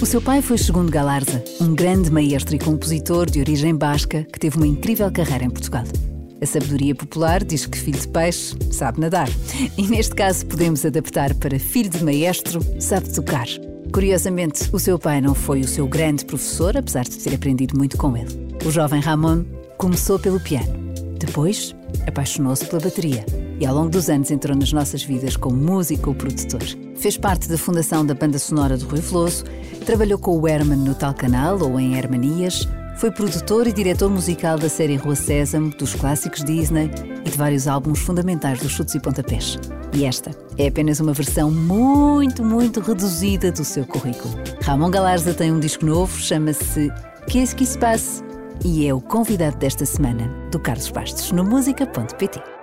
O seu pai foi Segundo Galarza, um grande maestro e compositor de origem basca que teve uma incrível carreira em Portugal. A sabedoria popular diz que filho de peixe sabe nadar. E neste caso podemos adaptar para filho de maestro sabe tocar. Curiosamente, o seu pai não foi o seu grande professor, apesar de ter aprendido muito com ele. O jovem Ramon começou pelo piano. Depois, apaixonou-se pela bateria e ao longo dos anos entrou nas nossas vidas como músico ou produtor. Fez parte da fundação da banda sonora do Rui Veloso, trabalhou com o Herman no Tal Canal ou em Hermanias, foi produtor e diretor musical da série Rua Sésamo, dos clássicos Disney e de vários álbuns fundamentais dos Chutes e Pontapés. E esta é apenas uma versão muito, muito reduzida do seu currículo. Ramon Galarza tem um disco novo, chama-se Qu'est-ce qui se passe? E é o convidado desta semana do Carlos Bastos no música.pt.